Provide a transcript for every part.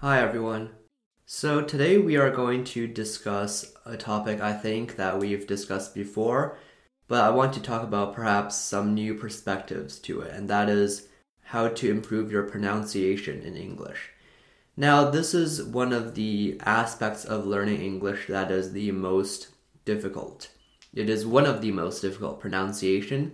Hi, everyone. So, today we are going to discuss a topic I think that we've discussed before, but I want to talk about perhaps some new perspectives to it, and that is how to improve your pronunciation in English. Now, this is one of the aspects of learning English that is the most difficult. It is one of the most difficult pronunciation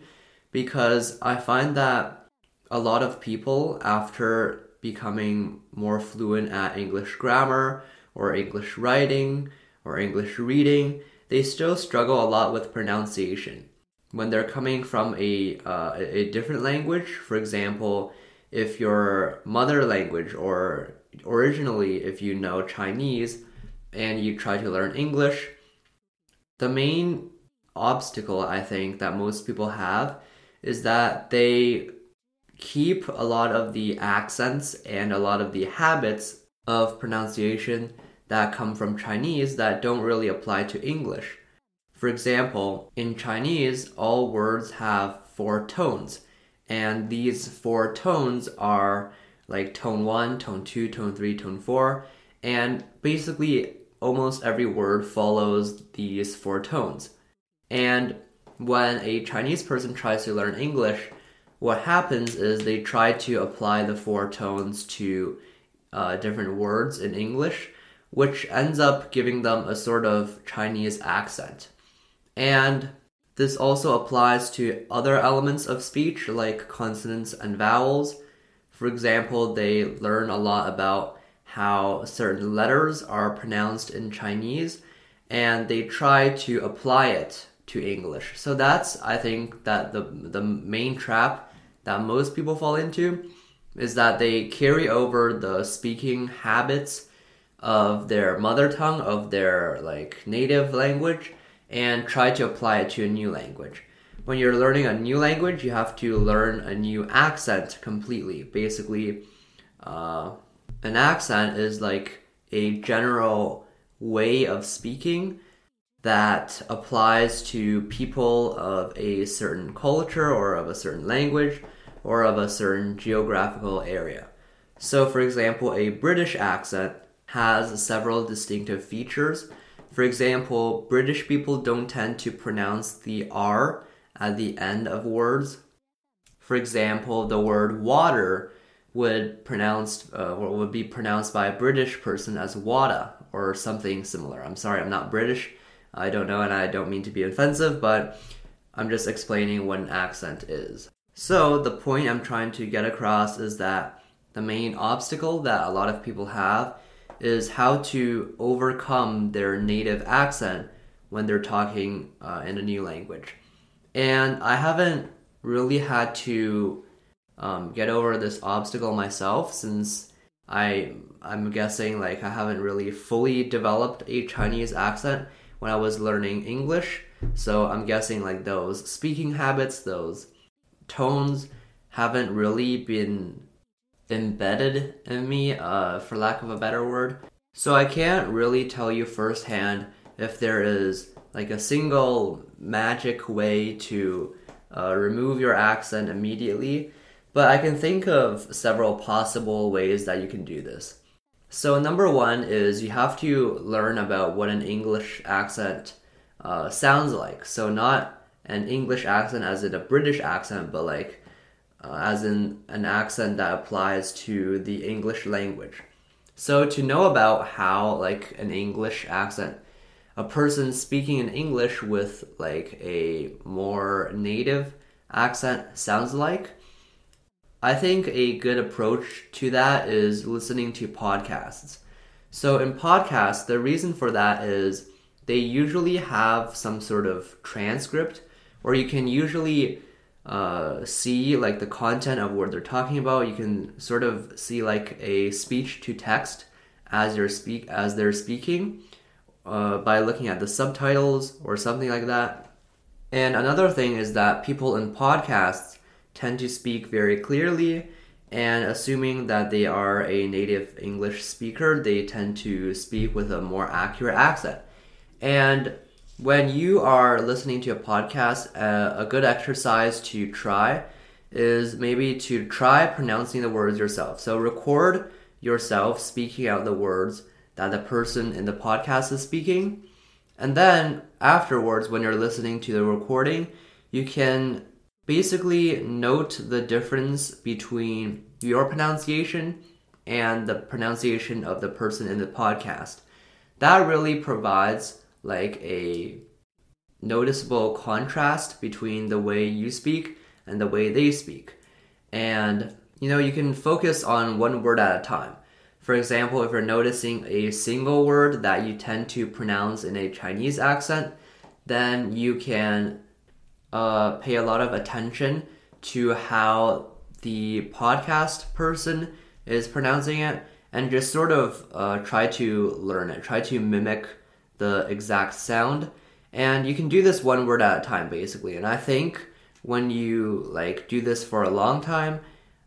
because I find that a lot of people, after becoming more fluent at English grammar or English writing or English reading, they still struggle a lot with pronunciation. When they're coming from a, uh, a different language, for example, if your mother language or originally if you know Chinese and you try to learn English, the main obstacle I think that most people have is that they keep a lot of the accents and a lot of the habits of pronunciation that come from Chinese that don't really apply to English. For example, in Chinese, all words have four tones, and these four tones are like tone 1, tone 2, tone 3, tone 4, and basically almost every word follows these four tones. And when a Chinese person tries to learn English, what happens is they try to apply the four tones to uh, different words in English, which ends up giving them a sort of Chinese accent. And this also applies to other elements of speech like consonants and vowels. For example, they learn a lot about how certain letters are pronounced in Chinese and they try to apply it to English. So that's I think that the the main trap that most people fall into is that they carry over the speaking habits of their mother tongue, of their like native language, and try to apply it to a new language. When you're learning a new language, you have to learn a new accent completely. Basically, uh, an accent is like a general way of speaking that applies to people of a certain culture or of a certain language or of a certain geographical area. So, for example, a British accent has several distinctive features. For example, British people don't tend to pronounce the R at the end of words. For example, the word water would pronounced uh, or would be pronounced by a British person as wada or something similar. I'm sorry, I'm not British. I don't know, and I don't mean to be offensive, but I'm just explaining what an accent is. So, the point I'm trying to get across is that the main obstacle that a lot of people have is how to overcome their native accent when they're talking uh, in a new language. And I haven't really had to um, get over this obstacle myself since I I'm guessing like I haven't really fully developed a Chinese accent when I was learning English. So I'm guessing like those speaking habits, those tones haven't really been embedded in me, uh, for lack of a better word. So I can't really tell you firsthand if there is like a single magic way to uh, remove your accent immediately, but I can think of several possible ways that you can do this. So, number one is you have to learn about what an English accent uh, sounds like. So, not an English accent as in a British accent, but like uh, as in an accent that applies to the English language. So to know about how like an English accent, a person speaking in English with like a more native accent sounds like, I think a good approach to that is listening to podcasts. So in podcasts, the reason for that is they usually have some sort of transcript or you can usually uh, see like the content of what they're talking about. You can sort of see like a speech to text as you're speak as they're speaking uh, by looking at the subtitles or something like that. And another thing is that people in podcasts tend to speak very clearly, and assuming that they are a native English speaker, they tend to speak with a more accurate accent. And when you are listening to a podcast, uh, a good exercise to try is maybe to try pronouncing the words yourself. So record yourself speaking out the words that the person in the podcast is speaking. And then afterwards, when you're listening to the recording, you can basically note the difference between your pronunciation and the pronunciation of the person in the podcast. That really provides like a noticeable contrast between the way you speak and the way they speak. And you know, you can focus on one word at a time. For example, if you're noticing a single word that you tend to pronounce in a Chinese accent, then you can uh, pay a lot of attention to how the podcast person is pronouncing it and just sort of uh, try to learn it, try to mimic the exact sound. And you can do this one word at a time, basically. And I think when you like do this for a long time,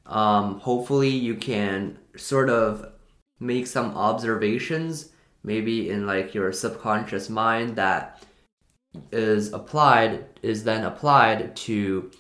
um, hopefully you can sort of make some observations, maybe in like your subconscious mind that is applied is then applied to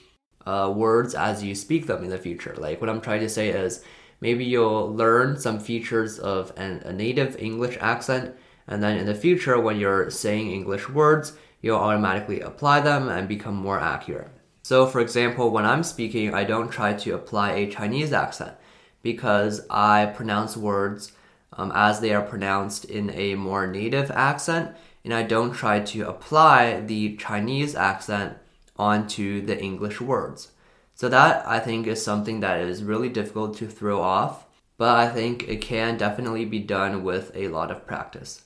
uh, words as you speak them in the future. Like what I'm trying to say is maybe you'll learn some features of an, a native English accent, and then in the future, when you're saying English words, you'll automatically apply them and become more accurate. So, for example, when I'm speaking, I don't try to apply a Chinese accent because I pronounce words um, as they are pronounced in a more native accent and I don't try to apply the Chinese accent onto the English words. So that I think is something that is really difficult to throw off, but I think it can definitely be done with a lot of practice.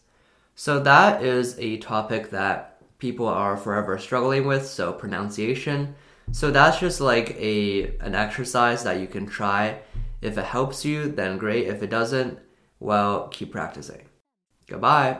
So that is a topic that people are forever struggling with, so pronunciation. So that's just like a an exercise that you can try. If it helps you, then great. If it doesn't, well, keep practicing. Goodbye.